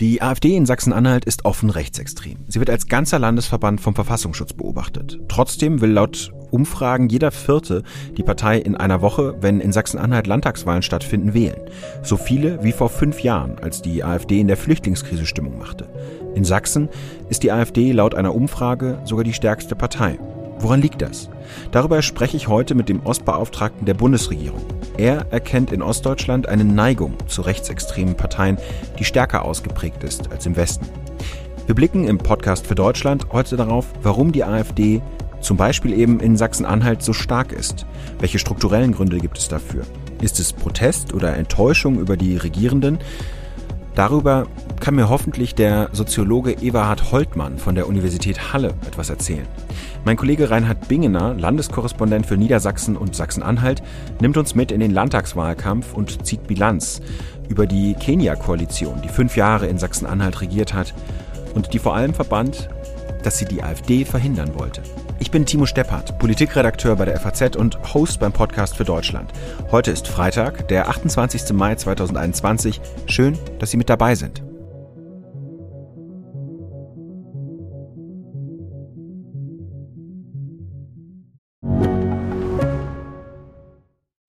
Die AfD in Sachsen-Anhalt ist offen rechtsextrem. Sie wird als ganzer Landesverband vom Verfassungsschutz beobachtet. Trotzdem will laut Umfragen jeder Vierte die Partei in einer Woche, wenn in Sachsen-Anhalt Landtagswahlen stattfinden, wählen. So viele wie vor fünf Jahren, als die AfD in der Flüchtlingskrise Stimmung machte. In Sachsen ist die AfD laut einer Umfrage sogar die stärkste Partei. Woran liegt das? Darüber spreche ich heute mit dem Ostbeauftragten der Bundesregierung. Er erkennt in Ostdeutschland eine Neigung zu rechtsextremen Parteien, die stärker ausgeprägt ist als im Westen. Wir blicken im Podcast für Deutschland heute darauf, warum die AfD zum Beispiel eben in Sachsen-Anhalt so stark ist. Welche strukturellen Gründe gibt es dafür? Ist es Protest oder Enttäuschung über die Regierenden? Darüber kann mir hoffentlich der Soziologe Eberhard Holtmann von der Universität Halle etwas erzählen. Mein Kollege Reinhard Bingener, Landeskorrespondent für Niedersachsen und Sachsen-Anhalt, nimmt uns mit in den Landtagswahlkampf und zieht Bilanz über die Kenia-Koalition, die fünf Jahre in Sachsen-Anhalt regiert hat und die vor allem verband, dass sie die AfD verhindern wollte. Ich bin Timo Steppert, Politikredakteur bei der FAZ und Host beim Podcast für Deutschland. Heute ist Freitag, der 28. Mai 2021. Schön, dass Sie mit dabei sind.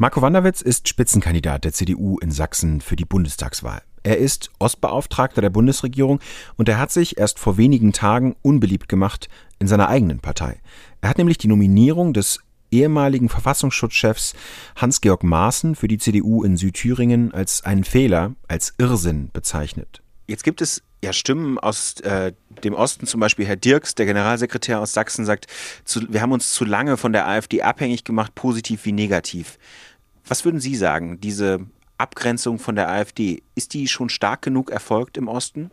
Marco Wanderwitz ist Spitzenkandidat der CDU in Sachsen für die Bundestagswahl. Er ist Ostbeauftragter der Bundesregierung und er hat sich erst vor wenigen Tagen unbeliebt gemacht in seiner eigenen Partei. Er hat nämlich die Nominierung des ehemaligen Verfassungsschutzchefs Hans-Georg Maaßen für die CDU in Südthüringen als einen Fehler, als Irrsinn bezeichnet. Jetzt gibt es ja Stimmen aus äh, dem Osten, zum Beispiel Herr Dirks, der Generalsekretär aus Sachsen, sagt, zu, wir haben uns zu lange von der AfD abhängig gemacht, positiv wie negativ. Was würden Sie sagen, diese Abgrenzung von der AfD, ist die schon stark genug erfolgt im Osten?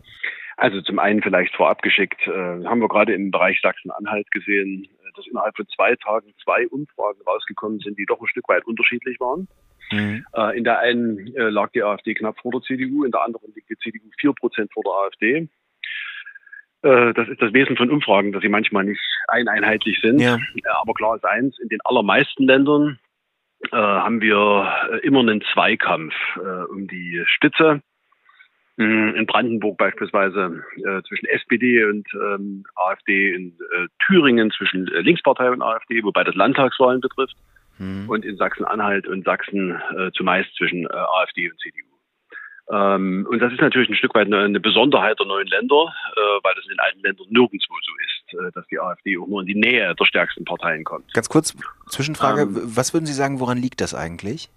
Also zum einen vielleicht vorab geschickt, äh, haben wir gerade im Bereich Sachsen-Anhalt gesehen, dass innerhalb von zwei Tagen zwei Umfragen rausgekommen sind, die doch ein Stück weit unterschiedlich waren. Mhm. Äh, in der einen äh, lag die AfD knapp vor der CDU, in der anderen liegt die CDU vier Prozent vor der AfD. Äh, das ist das Wesen von Umfragen, dass sie manchmal nicht eineinheitlich sind. Ja. Aber klar ist eins, in den allermeisten Ländern äh, haben wir äh, immer einen Zweikampf äh, um die Spitze. Mm, in Brandenburg beispielsweise äh, zwischen SPD und ähm, AfD, in äh, Thüringen zwischen äh, Linkspartei und AfD, wobei das Landtagswahlen betrifft, mhm. und in Sachsen-Anhalt und Sachsen äh, zumeist zwischen äh, AfD und CDU. Ähm, und das ist natürlich ein Stück weit eine, eine Besonderheit der neuen Länder, äh, weil das in den alten Ländern nirgendwo so ist, dass die AfD auch nur in die Nähe der stärksten Parteien kommt. Ganz kurz, Zwischenfrage, ähm, was würden Sie sagen, woran liegt das eigentlich?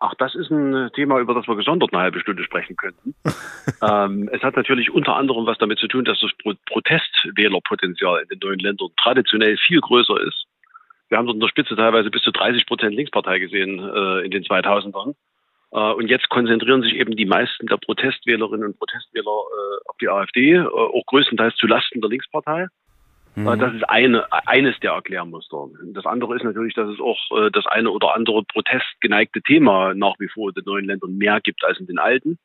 Ach, das ist ein Thema, über das wir gesondert eine halbe Stunde sprechen könnten. ähm, es hat natürlich unter anderem was damit zu tun, dass das Protestwählerpotenzial in den neuen Ländern traditionell viel größer ist. Wir haben dort in der Spitze teilweise bis zu 30 Prozent Linkspartei gesehen äh, in den 2000ern. Äh, und jetzt konzentrieren sich eben die meisten der Protestwählerinnen und Protestwähler äh, auf die AfD, äh, auch größtenteils zu Lasten der Linkspartei. Mhm. Das ist eine, eines der Erklärmuster. Das andere ist natürlich, dass es auch das eine oder andere protestgeneigte Thema nach wie vor in den neuen Ländern mehr gibt als in den alten.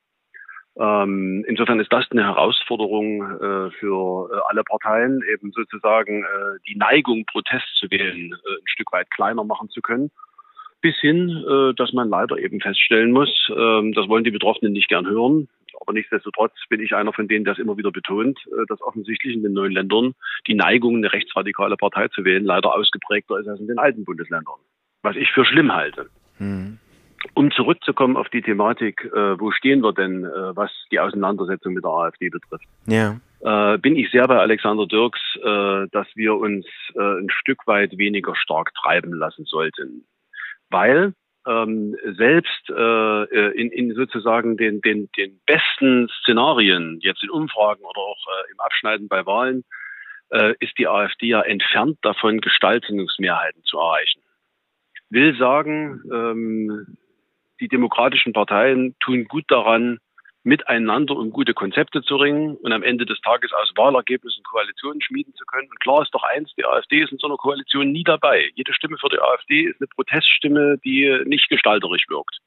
Ähm, insofern ist das eine Herausforderung für alle Parteien, eben sozusagen die Neigung, Protest zu wählen, ein Stück weit kleiner machen zu können bis hin, äh, dass man leider eben feststellen muss, ähm, das wollen die Betroffenen nicht gern hören. Aber nichtsdestotrotz bin ich einer von denen, der es immer wieder betont, äh, dass offensichtlich in den neuen Ländern die Neigung, eine rechtsradikale Partei zu wählen, leider ausgeprägter ist als in den alten Bundesländern. Was ich für schlimm halte. Hm. Um zurückzukommen auf die Thematik, äh, wo stehen wir denn, äh, was die Auseinandersetzung mit der AfD betrifft? Äh, bin ich sehr bei Alexander Dirks, dass wir uns ein Stück weit weniger stark treiben lassen sollten weil ähm, selbst äh, in, in sozusagen den, den, den besten Szenarien, jetzt in Umfragen oder auch äh, im Abschneiden bei Wahlen, äh, ist die AfD ja entfernt davon, Gestaltungsmehrheiten zu erreichen. will sagen, ähm, die demokratischen Parteien tun gut daran, miteinander um gute Konzepte zu ringen und am Ende des Tages aus Wahlergebnissen Koalitionen schmieden zu können. Und klar ist doch eins, die AfD ist in so einer Koalition nie dabei. Jede Stimme für die AfD ist eine Proteststimme, die nicht gestalterisch wirkt.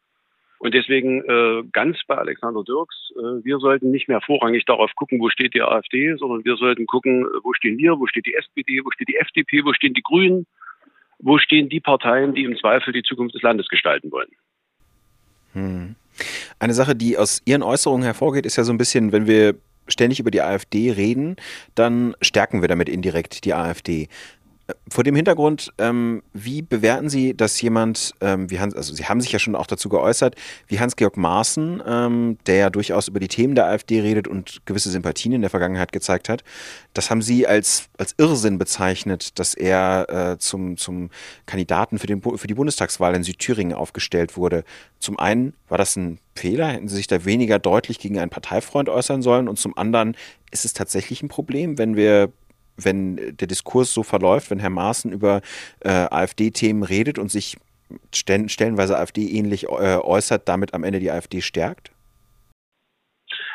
Und deswegen äh, ganz bei Alexander Dirks, äh, wir sollten nicht mehr vorrangig darauf gucken, wo steht die AfD, sondern wir sollten gucken, wo stehen wir, wo steht die SPD, wo steht die FDP, wo stehen die Grünen, wo stehen die Parteien, die im Zweifel die Zukunft des Landes gestalten wollen. Hm. Eine Sache, die aus Ihren Äußerungen hervorgeht, ist ja so ein bisschen, wenn wir ständig über die AfD reden, dann stärken wir damit indirekt die AfD. Vor dem Hintergrund, ähm, wie bewerten Sie, dass jemand, ähm, wie Hans, also Sie haben sich ja schon auch dazu geäußert, wie Hans-Georg Maaßen, ähm, der ja durchaus über die Themen der AfD redet und gewisse Sympathien in der Vergangenheit gezeigt hat, das haben Sie als, als Irrsinn bezeichnet, dass er äh, zum, zum Kandidaten für, den, für die Bundestagswahl in Südthüringen aufgestellt wurde. Zum einen war das ein Fehler, hätten Sie sich da weniger deutlich gegen einen Parteifreund äußern sollen und zum anderen ist es tatsächlich ein Problem, wenn wir wenn der Diskurs so verläuft, wenn Herr Maaßen über äh, AfD-Themen redet und sich stellen, stellenweise AfD-ähnlich äh, äußert, damit am Ende die AfD stärkt?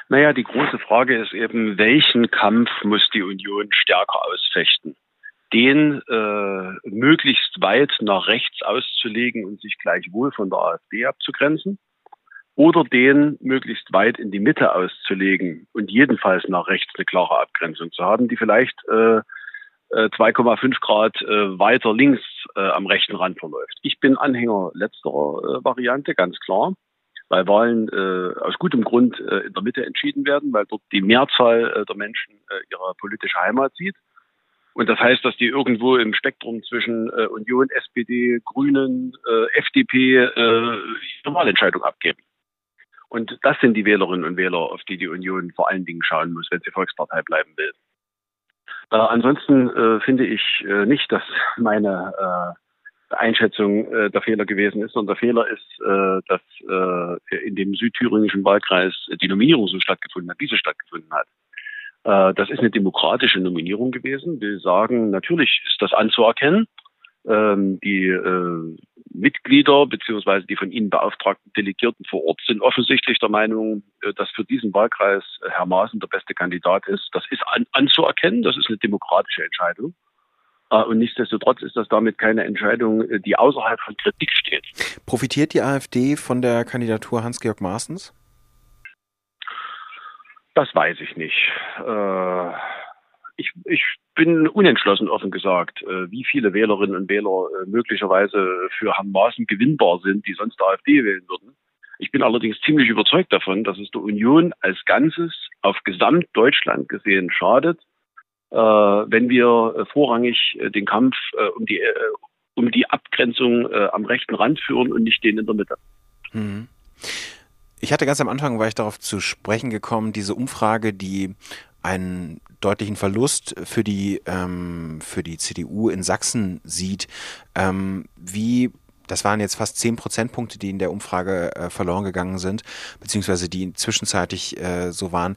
Naja, die große Frage ist eben, welchen Kampf muss die Union stärker ausfechten? Den äh, möglichst weit nach rechts auszulegen und sich gleichwohl von der AfD abzugrenzen? Oder den möglichst weit in die Mitte auszulegen und jedenfalls nach rechts eine klare Abgrenzung zu haben, die vielleicht äh, 2,5 äh, Grad äh, weiter links äh, am rechten Rand verläuft. Ich bin Anhänger letzterer äh, Variante, ganz klar, weil Wahlen äh, aus gutem Grund äh, in der Mitte entschieden werden, weil dort die Mehrzahl äh, der Menschen äh, ihre politische Heimat sieht. Und das heißt, dass die irgendwo im Spektrum zwischen äh, Union, SPD, Grünen, äh, FDP äh, ihre Wahlentscheidung abgeben. Und das sind die Wählerinnen und Wähler, auf die die Union vor allen Dingen schauen muss, wenn sie Volkspartei bleiben will. Äh, ansonsten äh, finde ich äh, nicht, dass meine äh, Einschätzung äh, der Fehler gewesen ist, sondern der Fehler ist, äh, dass in dem südthüringischen Wahlkreis die Nominierung so stattgefunden hat, wie sie stattgefunden hat. das ist eine demokratische Nominierung gewesen. Wir sagen, natürlich ist das anzuerkennen. Ähm, die Mitglieder beziehungsweise die von Ihnen beauftragten Delegierten vor Ort sind offensichtlich der Meinung, äh, dass für diesen Wahlkreis äh, Herr Maaßen der beste Kandidat ist. Das ist an, anzuerkennen, das ist eine demokratische Entscheidung. Äh, und nichtsdestotrotz ist das damit keine Entscheidung, die außerhalb von Kritik steht. Profitiert die AfD von der Kandidatur Hans-Georg Maaßens? Das weiß ich nicht. Ich, ich bin unentschlossen, offen gesagt, äh, wie viele Wählerinnen und Wähler äh, möglicherweise für Herrn gewinnbar sind, die sonst AfD wählen würden. Ich bin allerdings ziemlich überzeugt davon, dass es der Union als Ganzes auf Gesamtdeutschland gesehen schadet, äh, wenn wir vorrangig den Kampf um die, um die Abgrenzung am rechten Rand führen und nicht den in der Mitte. Mhm. Ich hatte ganz am Anfang, war ich darauf zu sprechen gekommen, diese Umfrage, die einen deutlichen Verlust für die, ähm, für die CDU in Sachsen sieht. Ähm, wie das waren jetzt fast zehn Prozentpunkte, die in der Umfrage äh, verloren gegangen sind, beziehungsweise die zwischenzeitlich äh, so waren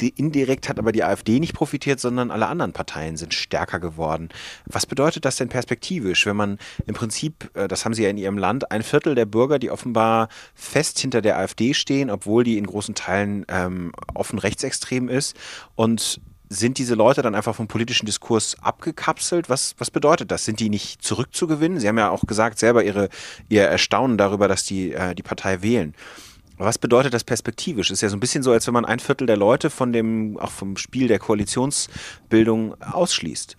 indirekt hat aber die AfD nicht profitiert, sondern alle anderen Parteien sind stärker geworden. Was bedeutet das denn perspektivisch, wenn man im Prinzip, äh, das haben Sie ja in Ihrem Land, ein Viertel der Bürger, die offenbar fest hinter der AfD stehen, obwohl die in großen Teilen ähm, offen rechtsextrem ist und sind diese Leute dann einfach vom politischen Diskurs abgekapselt? Was, was bedeutet das? Sind die nicht zurückzugewinnen? Sie haben ja auch gesagt, selber ihre, ihr Erstaunen darüber, dass die äh, die Partei wählen. Was bedeutet das perspektivisch? Ist ja so ein bisschen so, als wenn man ein Viertel der Leute von dem, auch vom Spiel der Koalitionsbildung ausschließt.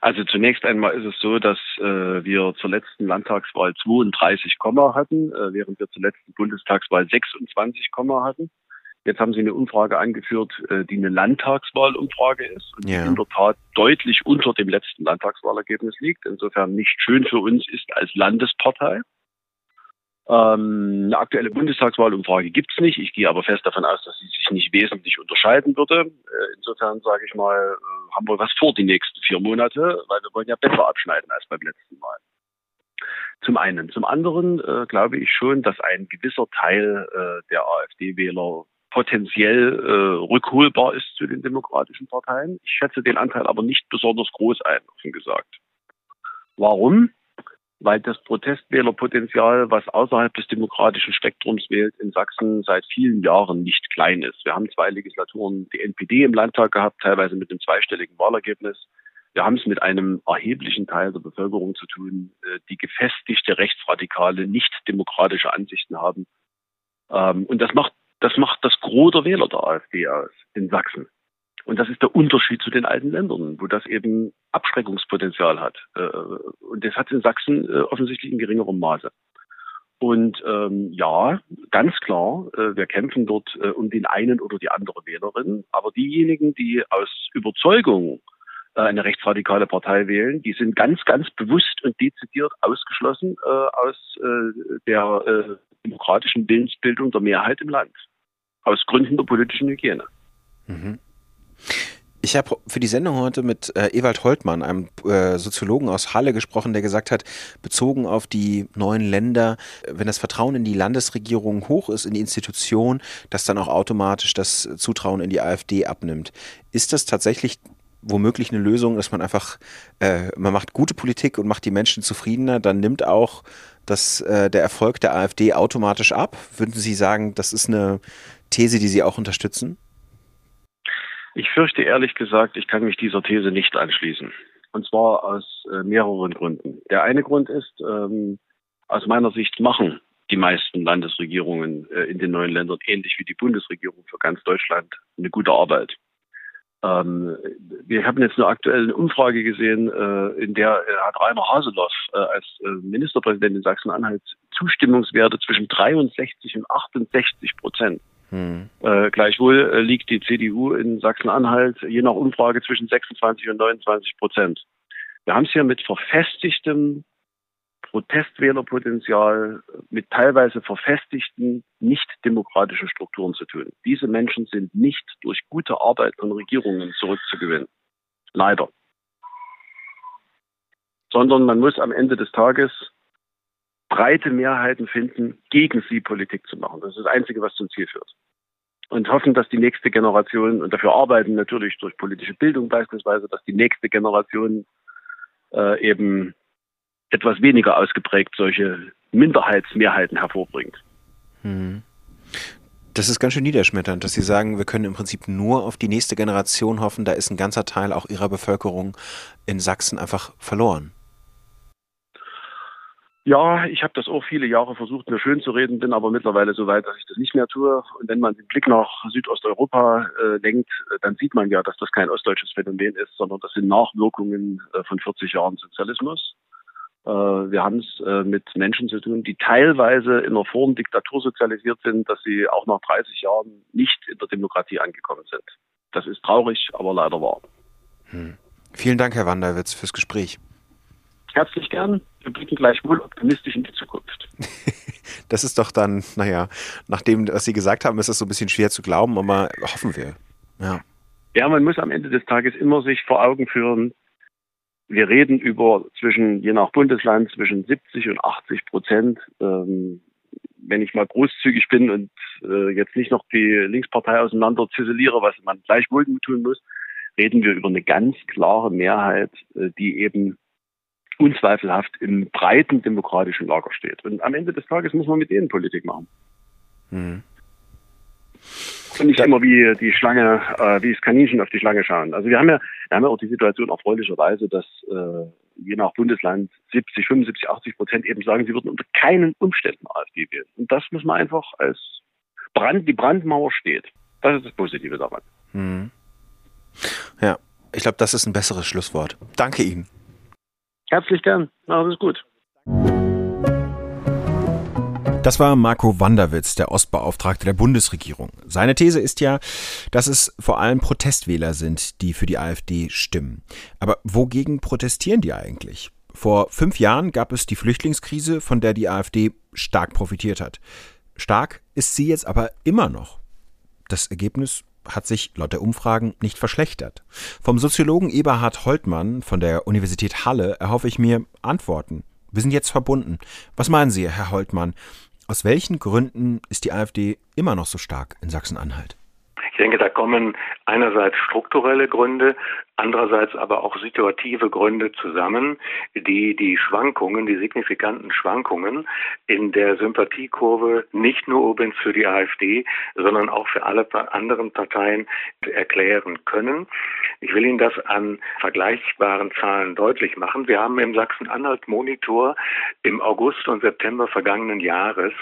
Also zunächst einmal ist es so, dass äh, wir zur letzten Landtagswahl 32, hatten, äh, während wir zur letzten Bundestagswahl 26, hatten. Jetzt haben Sie eine Umfrage angeführt, äh, die eine Landtagswahlumfrage ist und ja. die in der Tat deutlich unter dem letzten Landtagswahlergebnis liegt. Insofern nicht schön für uns ist als Landespartei. Ähm, eine aktuelle Bundestagswahlumfrage gibt es nicht. Ich gehe aber fest davon aus, dass sie sich nicht wesentlich unterscheiden würde. Äh, insofern sage ich mal, äh, haben wir was vor die nächsten vier Monate, weil wir wollen ja besser abschneiden als beim letzten Mal. Zum einen. Zum anderen äh, glaube ich schon, dass ein gewisser Teil äh, der AfD-Wähler potenziell äh, rückholbar ist zu den demokratischen Parteien. Ich schätze den Anteil aber nicht besonders groß ein, offen gesagt. Warum? Weil das Protestwählerpotenzial, was außerhalb des demokratischen Spektrums wählt, in Sachsen seit vielen Jahren nicht klein ist. Wir haben zwei Legislaturen die NPD im Landtag gehabt, teilweise mit einem zweistelligen Wahlergebnis. Wir haben es mit einem erheblichen Teil der Bevölkerung zu tun, äh, die gefestigte rechtsradikale, nicht demokratische Ansichten haben. Ähm, und das macht, das macht das Gros der Wähler der AfD aus in Sachsen. Und das ist der Unterschied zu den alten Ländern, wo das eben Abschreckungspotenzial hat. Äh, und das hat es in Sachsen äh, offensichtlich in geringerem Maße. Und ähm, ja, ganz klar, äh, wir kämpfen dort um den einen oder die andere Wählerin. Aber diejenigen, die aus Überzeugung eine rechtsradikale Partei wählen, die sind ganz, ganz bewusst und dezidiert ausgeschlossen aus der demokratischen Willensbildung der Mehrheit im Land. Aus Gründen der politischen Hygiene. Mhm. Ich habe für die Sendung heute mit äh, Ewald Holtmann, einem äh, Soziologen aus Halle, gesprochen, der gesagt hat, bezogen auf die neuen Länder, wenn das Vertrauen in die Landesregierung hoch ist, in die Institution, dass dann auch automatisch das Zutrauen in die AfD abnimmt. Ist das tatsächlich womöglich eine Lösung, dass man einfach, äh, man macht gute Politik und macht die Menschen zufriedener, dann nimmt auch das, äh, der Erfolg der AfD automatisch ab? Würden Sie sagen, das ist eine These, die Sie auch unterstützen? Ich fürchte ehrlich gesagt, ich kann mich dieser These nicht anschließen. Und zwar aus äh, mehreren Gründen. Der eine Grund ist, ähm, aus meiner Sicht machen die meisten Landesregierungen äh, in den neuen Ländern ähnlich wie die Bundesregierung für ganz Deutschland eine gute Arbeit. Ähm, wir haben jetzt eine aktuelle Umfrage gesehen, äh, in der äh, hat Rainer Haseloff äh, als äh, Ministerpräsident in Sachsen-Anhalt Zustimmungswerte zwischen 63 und 68 Prozent. Hm. Äh, gleichwohl liegt die CDU in Sachsen-Anhalt je nach Umfrage zwischen 26 und 29 Prozent. Wir haben es hier mit verfestigtem Protestwählerpotenzial, mit teilweise verfestigten, nicht demokratischen Strukturen zu tun. Diese Menschen sind nicht durch gute Arbeit von Regierungen zurückzugewinnen. Leider. Sondern man muss am Ende des Tages breite Mehrheiten finden, gegen sie Politik zu machen. Das ist das Einzige, was zum Ziel führt. Und hoffen, dass die nächste Generation, und dafür arbeiten natürlich durch politische Bildung beispielsweise, dass die nächste Generation äh, eben etwas weniger ausgeprägt solche Minderheitsmehrheiten hervorbringt. Hm. Das ist ganz schön niederschmetternd, dass Sie sagen, wir können im Prinzip nur auf die nächste Generation hoffen. Da ist ein ganzer Teil auch Ihrer Bevölkerung in Sachsen einfach verloren. Ja, ich habe das auch viele Jahre versucht, mir schön zu reden, bin aber mittlerweile so weit, dass ich das nicht mehr tue. Und wenn man den Blick nach Südosteuropa äh, lenkt, äh, dann sieht man ja, dass das kein ostdeutsches Phänomen ist, sondern das sind Nachwirkungen äh, von 40 Jahren Sozialismus. Äh, wir haben es äh, mit Menschen zu tun, die teilweise in einer Form Diktatur sozialisiert sind, dass sie auch nach 30 Jahren nicht in der Demokratie angekommen sind. Das ist traurig, aber leider wahr. Hm. Vielen Dank, Herr Wanderwitz, fürs Gespräch. Herzlich gern. Wir blicken gleichwohl optimistisch in die Zukunft. das ist doch dann, naja, nach dem, was Sie gesagt haben, ist das so ein bisschen schwer zu glauben, aber hoffen wir. Ja. Ja, man muss am Ende des Tages immer sich vor Augen führen, wir reden über zwischen, je nach Bundesland, zwischen 70 und 80 Prozent. Ähm, wenn ich mal großzügig bin und äh, jetzt nicht noch die Linkspartei auseinander ziseliere, was man gleichwohl tun muss, reden wir über eine ganz klare Mehrheit, äh, die eben unzweifelhaft im breiten demokratischen Lager steht. Und am Ende des Tages muss man mit denen Politik machen. Mhm. Und nicht immer wie die Schlange, äh, wie das Kaninchen auf die Schlange schauen. Also wir haben ja, wir haben ja auch die Situation erfreulicherweise, dass äh, je nach Bundesland 70, 75, 80 Prozent eben sagen, sie würden unter keinen Umständen AfD wählen. Und das muss man einfach als Brand, die Brandmauer steht. Das ist das Positive daran. Mhm. Ja, ich glaube, das ist ein besseres Schlusswort. Danke Ihnen. Herzlich gern. Alles gut. Das war Marco Wanderwitz, der Ostbeauftragte der Bundesregierung. Seine These ist ja, dass es vor allem Protestwähler sind, die für die AfD stimmen. Aber wogegen protestieren die eigentlich? Vor fünf Jahren gab es die Flüchtlingskrise, von der die AfD stark profitiert hat. Stark ist sie jetzt aber immer noch. Das Ergebnis hat sich laut der Umfragen nicht verschlechtert. Vom Soziologen Eberhard Holtmann von der Universität Halle erhoffe ich mir Antworten. Wir sind jetzt verbunden. Was meinen Sie, Herr Holtmann? Aus welchen Gründen ist die AfD immer noch so stark in Sachsen-Anhalt? Ich denke, da kommen einerseits strukturelle Gründe, andererseits aber auch situative Gründe zusammen, die die Schwankungen, die signifikanten Schwankungen in der Sympathiekurve nicht nur übrigens für die AfD, sondern auch für alle anderen Parteien erklären können. Ich will Ihnen das an vergleichbaren Zahlen deutlich machen. Wir haben im Sachsen-Anhalt-Monitor im August und September vergangenen Jahres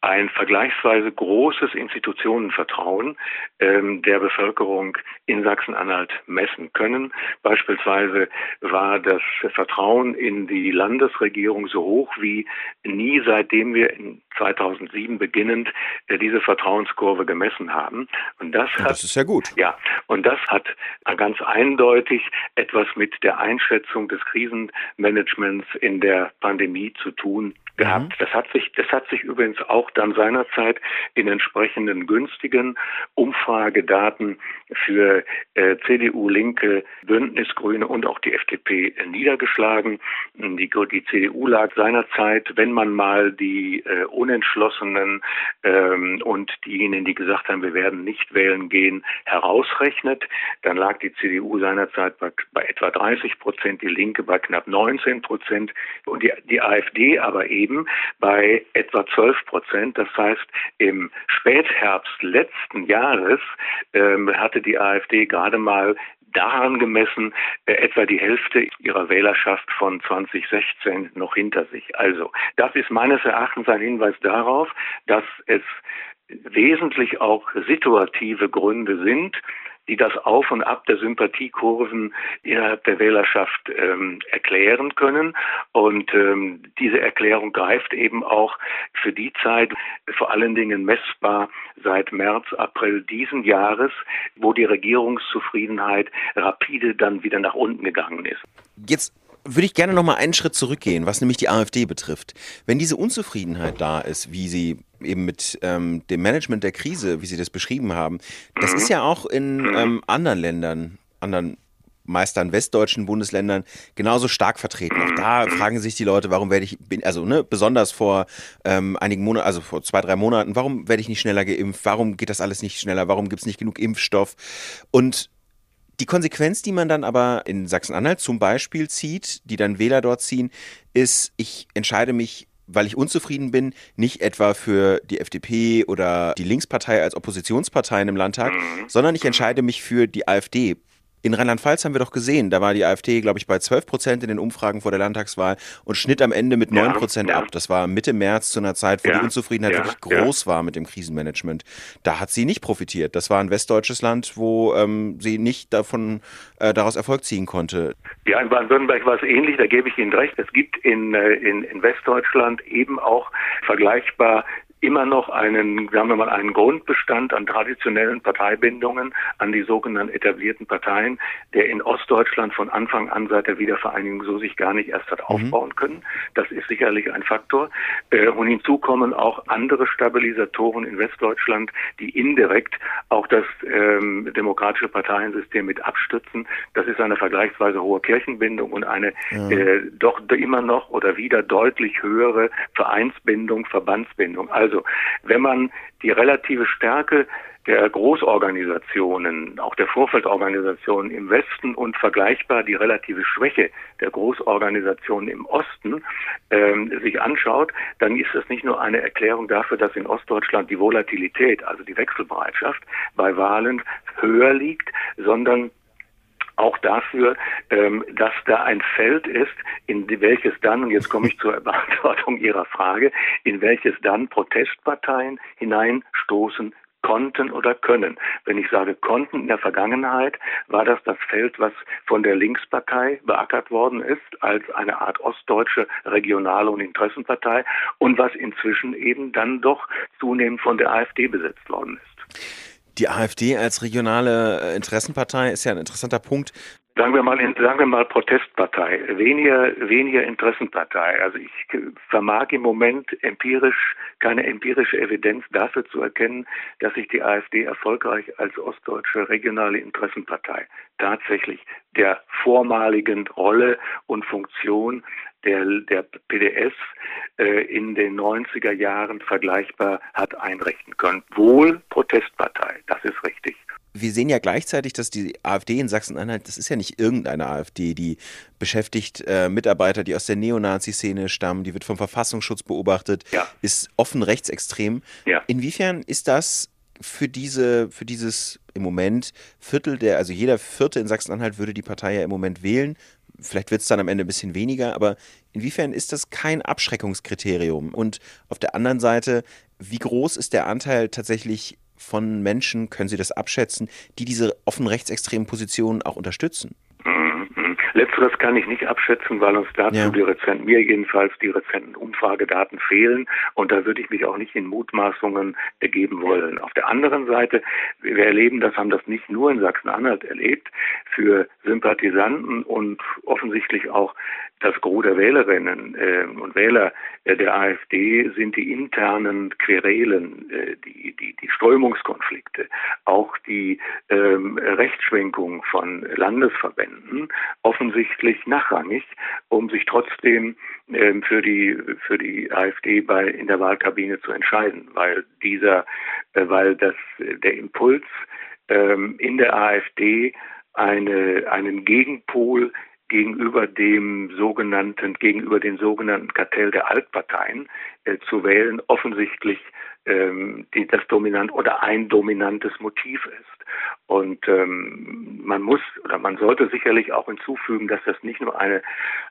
ein vergleichsweise großes Institutionenvertrauen ähm, der Bevölkerung in Sachsen-Anhalt messen können. Beispielsweise war das Vertrauen in die Landesregierung so hoch wie nie, seitdem wir in 2007 beginnend äh, diese Vertrauenskurve gemessen haben. Und das, hat, das ist ja gut. Ja, und das hat ganz eindeutig etwas mit der Einschätzung des Krisenmanagements in der Pandemie zu tun gehabt. Mhm. Das hat sich, das hat sich übrigens auch dann seinerzeit in entsprechenden günstigen Umfragedaten für äh, CDU, Linke, Bündnis, Grüne und auch die FDP äh, niedergeschlagen. Die, die CDU lag seinerzeit, wenn man mal die äh, Unentschlossenen ähm, und diejenigen, die gesagt haben, wir werden nicht wählen gehen, herausrechnet, dann lag die CDU seinerzeit bei, bei etwa 30 Prozent, die Linke bei knapp 19 Prozent und die, die AfD aber eben bei etwa 12 Prozent. Das heißt, im Spätherbst letzten Jahres ähm, hatte die AfD gerade mal daran gemessen äh, etwa die Hälfte ihrer Wählerschaft von 2016 noch hinter sich. Also das ist meines Erachtens ein Hinweis darauf, dass es wesentlich auch situative Gründe sind, die das Auf und Ab der Sympathiekurven innerhalb der Wählerschaft ähm, erklären können. Und ähm, diese Erklärung greift eben auch für die Zeit vor allen Dingen messbar seit März, April diesen Jahres, wo die Regierungszufriedenheit rapide dann wieder nach unten gegangen ist. Jetzt würde ich gerne noch mal einen Schritt zurückgehen, was nämlich die AfD betrifft. Wenn diese Unzufriedenheit da ist, wie sie eben mit ähm, dem Management der Krise, wie Sie das beschrieben haben, das ist ja auch in ähm, anderen Ländern, anderen meistern westdeutschen Bundesländern genauso stark vertreten. Auch da fragen sich die Leute, warum werde ich, also ne, besonders vor ähm, einigen Monaten, also vor zwei, drei Monaten, warum werde ich nicht schneller geimpft? Warum geht das alles nicht schneller? Warum gibt es nicht genug Impfstoff? Und die Konsequenz, die man dann aber in Sachsen-Anhalt zum Beispiel zieht, die dann Wähler dort ziehen, ist, ich entscheide mich weil ich unzufrieden bin, nicht etwa für die FDP oder die Linkspartei als Oppositionsparteien im Landtag, mhm. sondern ich entscheide mich für die AfD. In Rheinland-Pfalz haben wir doch gesehen, da war die AfD, glaube ich, bei 12 Prozent in den Umfragen vor der Landtagswahl und schnitt am Ende mit 9 Prozent ja, ab. Das war Mitte März zu einer Zeit, wo ja, die Unzufriedenheit ja, wirklich groß war mit dem Krisenmanagement. Da hat sie nicht profitiert. Das war ein westdeutsches Land, wo ähm, sie nicht davon äh, daraus Erfolg ziehen konnte. Ja, in Baden-Württemberg war es ähnlich, da gebe ich Ihnen recht. Es gibt in, äh, in, in Westdeutschland eben auch vergleichbar immer noch einen, sagen wir mal, einen Grundbestand an traditionellen Parteibindungen an die sogenannten etablierten Parteien, der in Ostdeutschland von Anfang an seit der Wiedervereinigung so sich gar nicht erst hat mhm. aufbauen können. Das ist sicherlich ein Faktor. Äh, und hinzu kommen auch andere Stabilisatoren in Westdeutschland, die indirekt auch das ähm, demokratische Parteiensystem mit abstützen. Das ist eine vergleichsweise hohe Kirchenbindung und eine ja. äh, doch immer noch oder wieder deutlich höhere Vereinsbindung, Verbandsbindung. Also also wenn man die relative Stärke der Großorganisationen, auch der Vorfeldorganisationen im Westen und vergleichbar die relative Schwäche der Großorganisationen im Osten ähm, sich anschaut, dann ist das nicht nur eine Erklärung dafür, dass in Ostdeutschland die Volatilität, also die Wechselbereitschaft bei Wahlen höher liegt, sondern auch dafür, ähm, dass da ein Feld ist, in welches dann, und jetzt komme ich zur Beantwortung Ihrer Frage, in welches dann Protestparteien hineinstoßen konnten oder können. Wenn ich sage konnten in der Vergangenheit, war das das Feld, was von der Linkspartei beackert worden ist, als eine Art ostdeutsche Regional- und Interessenpartei und was inzwischen eben dann doch zunehmend von der AfD besetzt worden ist. Die AfD als regionale äh, Interessenpartei ist ja ein interessanter Punkt. Sagen wir mal, sagen wir mal Protestpartei, weniger, weniger Interessenpartei. Also ich vermag im Moment empirisch keine empirische Evidenz dafür zu erkennen, dass sich die AfD erfolgreich als ostdeutsche regionale Interessenpartei tatsächlich der vormaligen Rolle und Funktion der, der PDS äh, in den 90er Jahren vergleichbar hat einrichten können. Wohl Protestpartei, das ist richtig wir sehen ja gleichzeitig, dass die AfD in Sachsen-Anhalt, das ist ja nicht irgendeine AfD, die beschäftigt äh, Mitarbeiter, die aus der Neonazi-Szene stammen, die wird vom Verfassungsschutz beobachtet, ja. ist offen rechtsextrem. Ja. Inwiefern ist das für diese, für dieses im Moment Viertel der, also jeder Vierte in Sachsen-Anhalt würde die Partei ja im Moment wählen. Vielleicht wird es dann am Ende ein bisschen weniger, aber inwiefern ist das kein Abschreckungskriterium? Und auf der anderen Seite, wie groß ist der Anteil tatsächlich von Menschen, können Sie das abschätzen, die diese offen rechtsextremen Positionen auch unterstützen? Letzteres kann ich nicht abschätzen, weil uns dazu ja. die rezenten, mir jedenfalls die rezenten Umfragedaten fehlen und da würde ich mich auch nicht in Mutmaßungen ergeben wollen. Auf der anderen Seite, wir erleben das, haben das nicht nur in Sachsen-Anhalt erlebt, für Sympathisanten und offensichtlich auch das Gros der Wählerinnen äh, und Wähler äh, der AfD sind die internen Querelen, äh, die, die, die Strömungskonflikte, auch die ähm, Rechtsschwenkung von Landesverbänden offensichtlich nachrangig, um sich trotzdem ähm, für die für die AfD bei in der Wahlkabine zu entscheiden, weil dieser, äh, weil das der Impuls ähm, in der AfD eine, einen Gegenpol gegenüber dem sogenannten, gegenüber den sogenannten Kartell der Altparteien äh, zu wählen, offensichtlich ähm, die, das dominant oder ein dominantes Motiv ist. Und ähm, man muss oder man sollte sicherlich auch hinzufügen, dass das nicht nur eine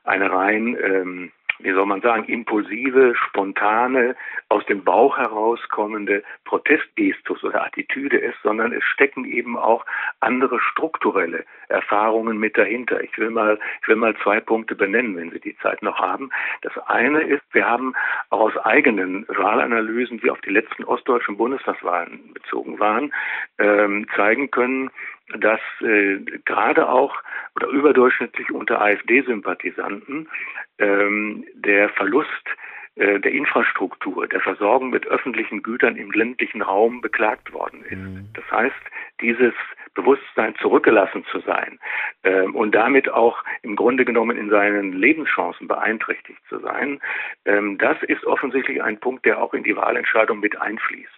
eine rein ähm, wie soll man sagen, impulsive, spontane, aus dem Bauch herauskommende Protestgestus oder Attitüde ist, sondern es stecken eben auch andere strukturelle Erfahrungen mit dahinter. Ich will mal, ich will mal zwei Punkte benennen, wenn Sie die Zeit noch haben. Das eine ist, wir haben auch aus eigenen Wahlanalysen, die auf die letzten ostdeutschen Bundestagswahlen bezogen waren, ähm, zeigen können, dass äh, gerade auch oder überdurchschnittlich unter AfD-Sympathisanten ähm, der Verlust äh, der Infrastruktur, der Versorgung mit öffentlichen Gütern im ländlichen Raum beklagt worden ist. Mhm. Das heißt, dieses Bewusstsein zurückgelassen zu sein ähm, und damit auch im Grunde genommen in seinen Lebenschancen beeinträchtigt zu sein, ähm, das ist offensichtlich ein Punkt, der auch in die Wahlentscheidung mit einfließt.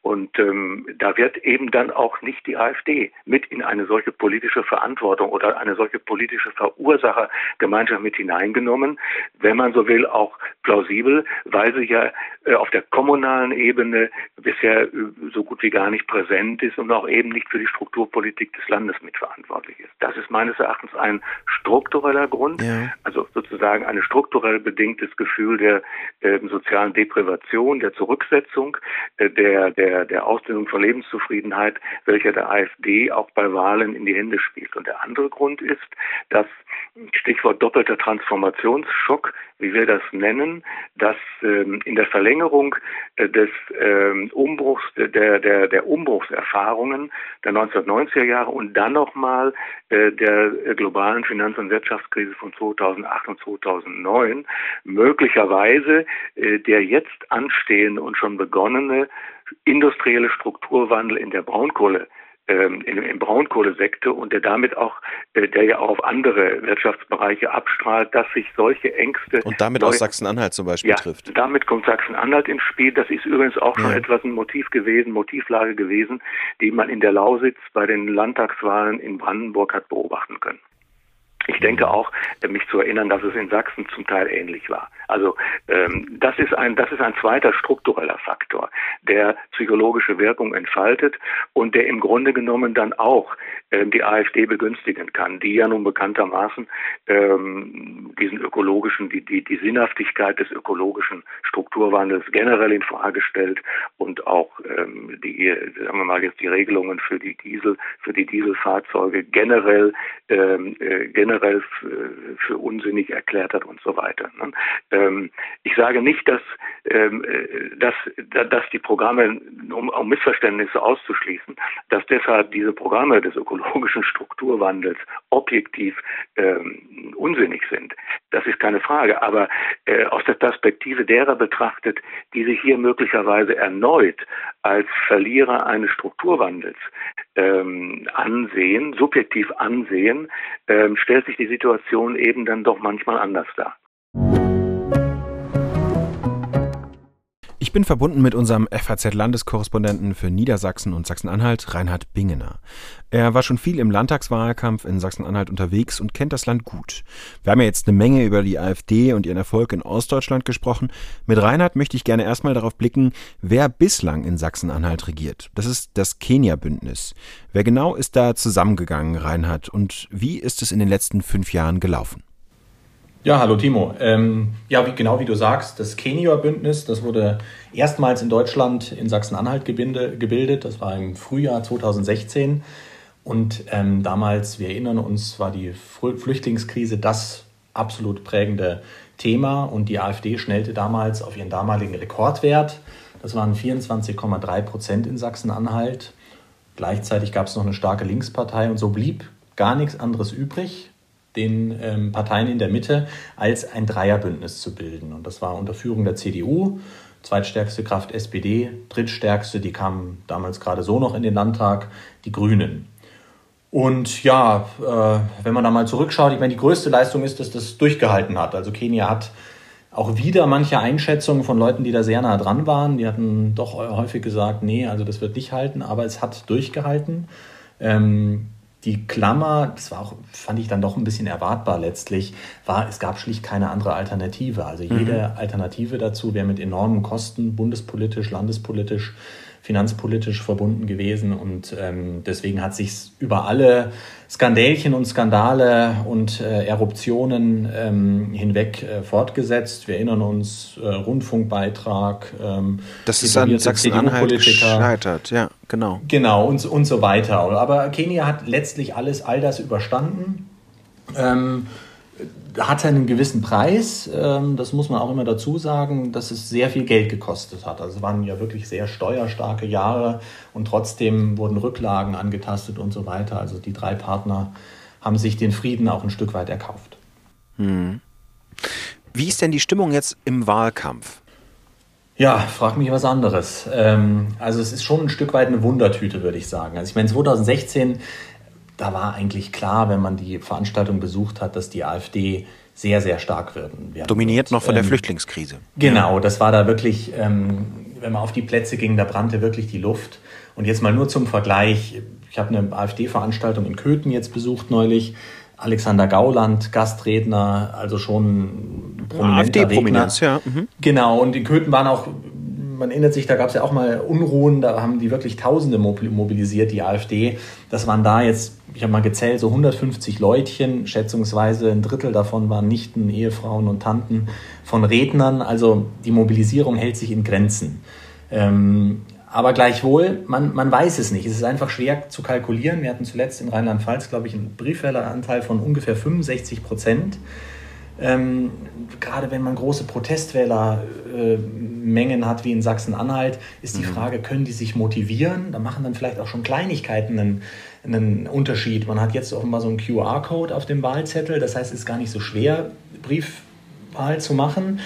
Und ähm, da wird eben dann auch nicht die AfD mit in eine solche politische Verantwortung oder eine solche politische Verursachergemeinschaft mit hineingenommen, wenn man so will, auch plausibel, weil sie ja äh, auf der kommunalen Ebene bisher äh, so gut wie gar nicht präsent ist und auch eben nicht für die Strukturpolitik des Landes mitverantwortlich ist. Das ist meines Erachtens ein struktureller Grund, ja. also sozusagen ein strukturell bedingtes Gefühl der äh, sozialen Deprivation, der Zurücksetzung, äh, der, der, der Ausdehnung von Lebenszufriedenheit, welcher der AfD auch bei Wahlen in die Hände spielt. Und der andere Grund ist, dass Stichwort doppelter Transformationsschock, wie wir das nennen, dass ähm, in der Verlängerung äh, des ähm, Umbruchs, der, der, der Umbruchserfahrungen der 1990er Jahre und dann nochmal äh, der globalen Finanz- und Wirtschaftskrise von 2008 und 2009 möglicherweise äh, der jetzt anstehende und schon begonnene industrielle Strukturwandel in der Braunkohle ähm, im, im Braunkohlesektor und der damit auch, äh, der ja auch auf andere Wirtschaftsbereiche abstrahlt, dass sich solche Ängste. Und damit auch Sachsen-Anhalt zum Beispiel ja, trifft. Damit kommt Sachsen-Anhalt ins Spiel. Das ist übrigens auch schon ja. etwas ein Motiv gewesen, Motivlage gewesen, die man in der Lausitz bei den Landtagswahlen in Brandenburg hat beobachten können. Ich denke auch, äh, mich zu erinnern, dass es in Sachsen zum Teil ähnlich war. Also ähm, das ist ein das ist ein zweiter struktureller Faktor, der psychologische Wirkung entfaltet und der im Grunde genommen dann auch ähm, die AfD begünstigen kann, die ja nun bekanntermaßen ähm, diesen ökologischen, die, die die Sinnhaftigkeit des ökologischen Strukturwandels generell in Frage stellt und auch ähm, die sagen wir mal jetzt die Regelungen für die Diesel für die Dieselfahrzeuge generell ähm, äh, generell für unsinnig erklärt hat und so weiter. Ne? Ähm, ich sage nicht, dass, ähm, äh, dass, dass die Programme, um, um Missverständnisse auszuschließen, dass deshalb diese Programme des ökologischen Strukturwandels objektiv ähm, unsinnig sind. Das ist keine Frage. Aber äh, aus der Perspektive derer betrachtet, die sich hier möglicherweise erneut als Verlierer eines Strukturwandels ähm, ansehen, subjektiv ansehen, ähm, stellt sich die Situation eben dann doch manchmal anders dar. Ich bin verbunden mit unserem FAZ-Landeskorrespondenten für Niedersachsen und Sachsen-Anhalt, Reinhard Bingener. Er war schon viel im Landtagswahlkampf in Sachsen-Anhalt unterwegs und kennt das Land gut. Wir haben ja jetzt eine Menge über die AfD und ihren Erfolg in Ostdeutschland gesprochen. Mit Reinhard möchte ich gerne erstmal darauf blicken, wer bislang in Sachsen-Anhalt regiert. Das ist das Kenia-Bündnis. Wer genau ist da zusammengegangen, Reinhard, und wie ist es in den letzten fünf Jahren gelaufen? Ja, hallo Timo. Ähm, ja, wie, genau wie du sagst, das Kenia-Bündnis, das wurde erstmals in Deutschland in Sachsen-Anhalt gebildet. Das war im Frühjahr 2016. Und ähm, damals, wir erinnern uns, war die Flüchtlingskrise das absolut prägende Thema. Und die AfD schnellte damals auf ihren damaligen Rekordwert. Das waren 24,3 Prozent in Sachsen-Anhalt. Gleichzeitig gab es noch eine starke Linkspartei und so blieb gar nichts anderes übrig den ähm, Parteien in der Mitte als ein Dreierbündnis zu bilden. Und das war unter Führung der CDU, zweitstärkste Kraft SPD, drittstärkste, die kamen damals gerade so noch in den Landtag, die Grünen. Und ja, äh, wenn man da mal zurückschaut, ich meine, die größte Leistung ist, dass das durchgehalten hat. Also Kenia hat auch wieder manche Einschätzungen von Leuten, die da sehr nah dran waren. Die hatten doch häufig gesagt, nee, also das wird nicht halten, aber es hat durchgehalten. Ähm, die Klammer, das war auch, fand ich dann doch ein bisschen erwartbar letztlich, war, es gab schlicht keine andere Alternative. Also jede mhm. Alternative dazu wäre mit enormen Kosten bundespolitisch, landespolitisch finanzpolitisch verbunden gewesen und ähm, deswegen hat sich über alle Skandälchen und Skandale und äh, Eruptionen ähm, hinweg äh, fortgesetzt. Wir erinnern uns äh, Rundfunkbeitrag. Ähm, das ist an Sachsen-Anhalt gescheitert, ja, genau. Genau und, und so weiter. Aber Kenia hat letztlich alles, all das überstanden. Ähm, hat einen gewissen Preis. Ähm, das muss man auch immer dazu sagen, dass es sehr viel Geld gekostet hat. Also es waren ja wirklich sehr steuerstarke Jahre und trotzdem wurden Rücklagen angetastet und so weiter. Also die drei Partner haben sich den Frieden auch ein Stück weit erkauft. Hm. Wie ist denn die Stimmung jetzt im Wahlkampf? Ja, frag mich was anderes. Ähm, also es ist schon ein Stück weit eine Wundertüte, würde ich sagen. Also ich meine, 2016 da war eigentlich klar, wenn man die Veranstaltung besucht hat, dass die AfD sehr, sehr stark wird. Dominiert noch von der ähm, Flüchtlingskrise. Genau, das war da wirklich, ähm, wenn man auf die Plätze ging, da brannte wirklich die Luft. Und jetzt mal nur zum Vergleich, ich habe eine AfD-Veranstaltung in Köthen jetzt besucht neulich. Alexander Gauland, Gastredner, also schon prominenter AfD-Prominenz, ja. Mhm. Genau, und in Köthen waren auch man erinnert sich, da gab es ja auch mal Unruhen, da haben die wirklich Tausende mobilisiert, die AfD. Das waren da jetzt, ich habe mal gezählt, so 150 Leutchen, schätzungsweise ein Drittel davon waren Nichten, Ehefrauen und Tanten von Rednern. Also die Mobilisierung hält sich in Grenzen. Ähm, aber gleichwohl, man, man weiß es nicht. Es ist einfach schwer zu kalkulieren. Wir hatten zuletzt in Rheinland-Pfalz, glaube ich, einen Briefwähleranteil von ungefähr 65 Prozent. Ähm, gerade wenn man große Protestwählermengen äh, hat wie in Sachsen-Anhalt, ist die mhm. Frage, können die sich motivieren? Da machen dann vielleicht auch schon Kleinigkeiten einen, einen Unterschied. Man hat jetzt offenbar so einen QR-Code auf dem Wahlzettel, das heißt, es ist gar nicht so schwer, Briefwahl zu machen.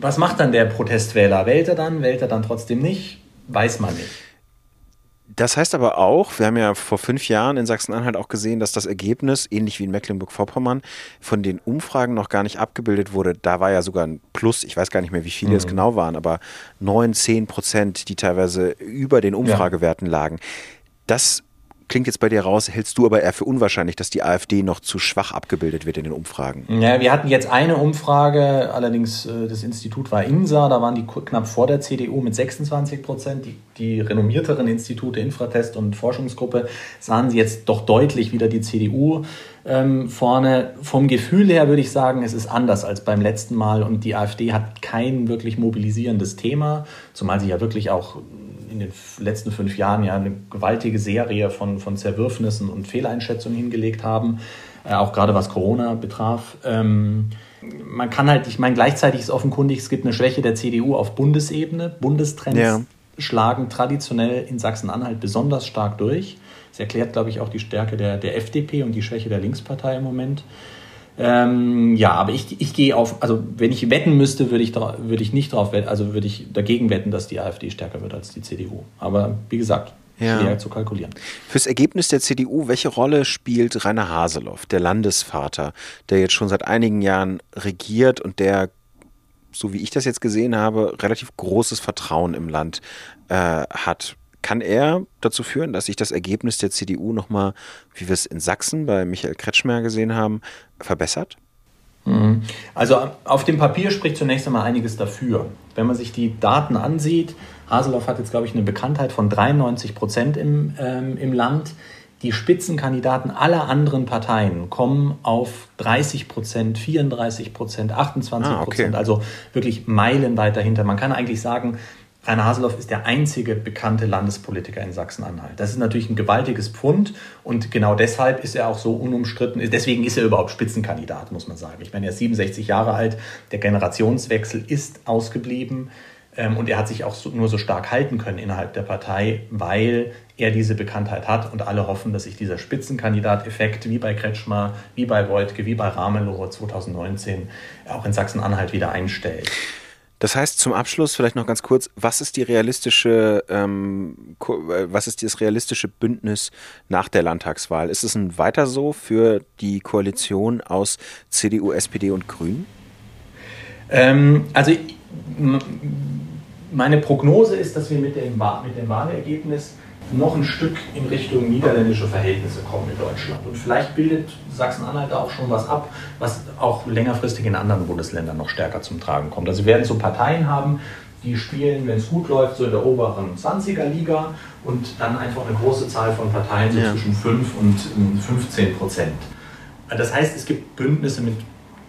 Was macht dann der Protestwähler? Wählt er dann? Wählt er dann trotzdem nicht? Weiß man nicht. Das heißt aber auch, wir haben ja vor fünf Jahren in Sachsen-Anhalt auch gesehen, dass das Ergebnis, ähnlich wie in Mecklenburg-Vorpommern, von den Umfragen noch gar nicht abgebildet wurde. Da war ja sogar ein Plus, ich weiß gar nicht mehr, wie viele mhm. es genau waren, aber neun, zehn Prozent, die teilweise über den Umfragewerten lagen. Das klingt jetzt bei dir raus, hältst du aber eher für unwahrscheinlich, dass die AfD noch zu schwach abgebildet wird in den Umfragen. Ja, wir hatten jetzt eine Umfrage, allerdings äh, das Institut war INSA, da waren die knapp vor der CDU mit 26 Prozent. Die, die renommierteren Institute, Infratest und Forschungsgruppe, sahen sie jetzt doch deutlich wieder die CDU ähm, vorne. Vom Gefühl her würde ich sagen, es ist anders als beim letzten Mal und die AfD hat kein wirklich mobilisierendes Thema, zumal sie ja wirklich auch in den letzten fünf Jahren ja eine gewaltige Serie von, von Zerwürfnissen und Fehleinschätzungen hingelegt haben, äh, auch gerade was Corona betraf. Ähm, man kann halt, ich meine, gleichzeitig ist offenkundig, es gibt eine Schwäche der CDU auf Bundesebene. Bundestrends ja. schlagen traditionell in Sachsen-Anhalt besonders stark durch. Das erklärt, glaube ich, auch die Stärke der, der FDP und die Schwäche der Linkspartei im Moment. Ähm, ja, aber ich, ich gehe auf, also wenn ich wetten müsste, würde ich, würde ich nicht drauf wetten, also würde ich dagegen wetten, dass die AfD stärker wird als die CDU. Aber wie gesagt, ja. schwer zu kalkulieren. Fürs Ergebnis der CDU, welche Rolle spielt Rainer Haseloff, der Landesvater, der jetzt schon seit einigen Jahren regiert und der so wie ich das jetzt gesehen habe, relativ großes Vertrauen im Land äh, hat. Kann er dazu führen, dass sich das Ergebnis der CDU nochmal, wie wir es in Sachsen bei Michael Kretschmer gesehen haben, verbessert? Mhm. Also auf dem Papier spricht zunächst einmal einiges dafür. Wenn man sich die Daten ansieht, Haseloff hat jetzt, glaube ich, eine Bekanntheit von 93 Prozent im, ähm, im Land. Die Spitzenkandidaten aller anderen Parteien kommen auf 30 Prozent, 34 Prozent, 28 Prozent, ah, okay. also wirklich meilenweit dahinter. Man kann eigentlich sagen, Rainer Haseloff ist der einzige bekannte Landespolitiker in Sachsen-Anhalt. Das ist natürlich ein gewaltiges Pfund und genau deshalb ist er auch so unumstritten. Deswegen ist er überhaupt Spitzenkandidat, muss man sagen. Ich meine, er ist 67 Jahre alt, der Generationswechsel ist ausgeblieben ähm, und er hat sich auch nur so stark halten können innerhalb der Partei, weil er diese Bekanntheit hat und alle hoffen, dass sich dieser Spitzenkandidat-Effekt wie bei Kretschmer, wie bei Wojtke, wie bei Ramelow 2019 auch in Sachsen-Anhalt wieder einstellt. Das heißt, zum Abschluss vielleicht noch ganz kurz, was ist die realistische, ähm, äh, was ist das realistische Bündnis nach der Landtagswahl? Ist es ein weiter so für die Koalition aus CDU, SPD und Grünen? Ähm, also meine Prognose ist, dass wir mit dem, mit dem Wahlergebnis noch ein Stück in Richtung niederländische Verhältnisse kommen in Deutschland. Und vielleicht bildet Sachsen-Anhalt da auch schon was ab, was auch längerfristig in anderen Bundesländern noch stärker zum Tragen kommt. Also wir werden so Parteien haben, die spielen, wenn es gut läuft, so in der oberen 20er Liga und dann einfach eine große Zahl von Parteien, so ja. zwischen 5 und 15 Prozent. Das heißt, es gibt Bündnisse mit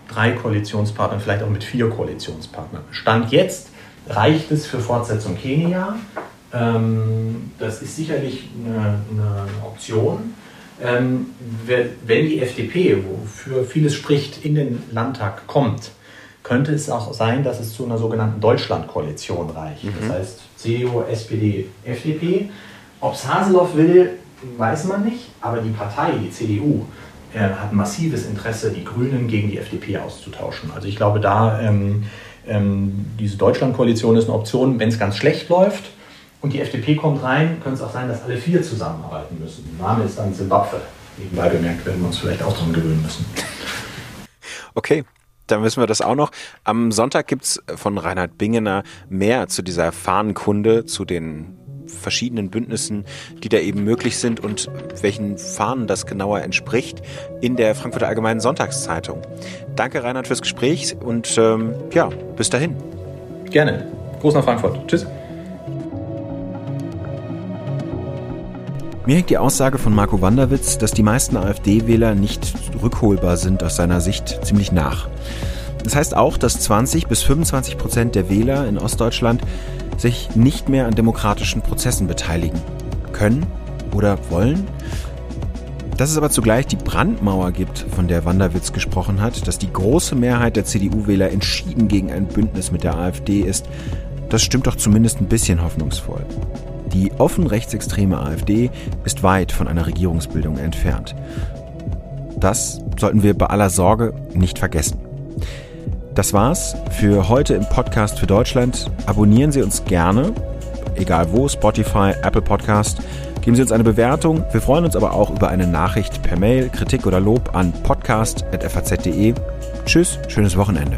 drei Koalitionspartnern, vielleicht auch mit vier Koalitionspartnern. Stand jetzt reicht es für Fortsetzung Kenia, ähm, das ist sicherlich eine, eine Option. Ähm, wenn die FDP, wofür vieles spricht, in den Landtag kommt, könnte es auch sein, dass es zu einer sogenannten Deutschlandkoalition reicht. Mhm. Das heißt CDU, SPD, FDP. Ob es Haseloff will, weiß man nicht, aber die Partei, die CDU, äh, hat massives Interesse, die Grünen gegen die FDP auszutauschen. Also ich glaube, da ähm, ähm, diese Deutschlandkoalition ist eine Option, wenn es ganz schlecht läuft und die FDP kommt rein, könnte es auch sein, dass alle vier zusammenarbeiten müssen. Der Name ist dann Zimbabwe. Nebenbei bemerkt werden wir uns vielleicht auch daran gewöhnen müssen. Okay, dann wissen wir das auch noch. Am Sonntag gibt es von Reinhard Bingener mehr zu dieser Fahnenkunde, zu den verschiedenen Bündnissen, die da eben möglich sind und welchen Fahnen das genauer entspricht, in der Frankfurter Allgemeinen Sonntagszeitung. Danke, Reinhard, fürs Gespräch und ähm, ja, bis dahin. Gerne. Gruß nach Frankfurt. Tschüss. Mir hängt die Aussage von Marco Wanderwitz, dass die meisten AfD-Wähler nicht rückholbar sind, aus seiner Sicht ziemlich nach. Das heißt auch, dass 20 bis 25 Prozent der Wähler in Ostdeutschland sich nicht mehr an demokratischen Prozessen beteiligen können oder wollen. Dass es aber zugleich die Brandmauer gibt, von der Wanderwitz gesprochen hat, dass die große Mehrheit der CDU-Wähler entschieden gegen ein Bündnis mit der AfD ist, das stimmt doch zumindest ein bisschen hoffnungsvoll. Die offen rechtsextreme AfD ist weit von einer Regierungsbildung entfernt. Das sollten wir bei aller Sorge nicht vergessen. Das war's für heute im Podcast für Deutschland. Abonnieren Sie uns gerne, egal wo, Spotify, Apple Podcast. Geben Sie uns eine Bewertung. Wir freuen uns aber auch über eine Nachricht per Mail, Kritik oder Lob an podcast.faz.de. Tschüss, schönes Wochenende.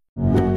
you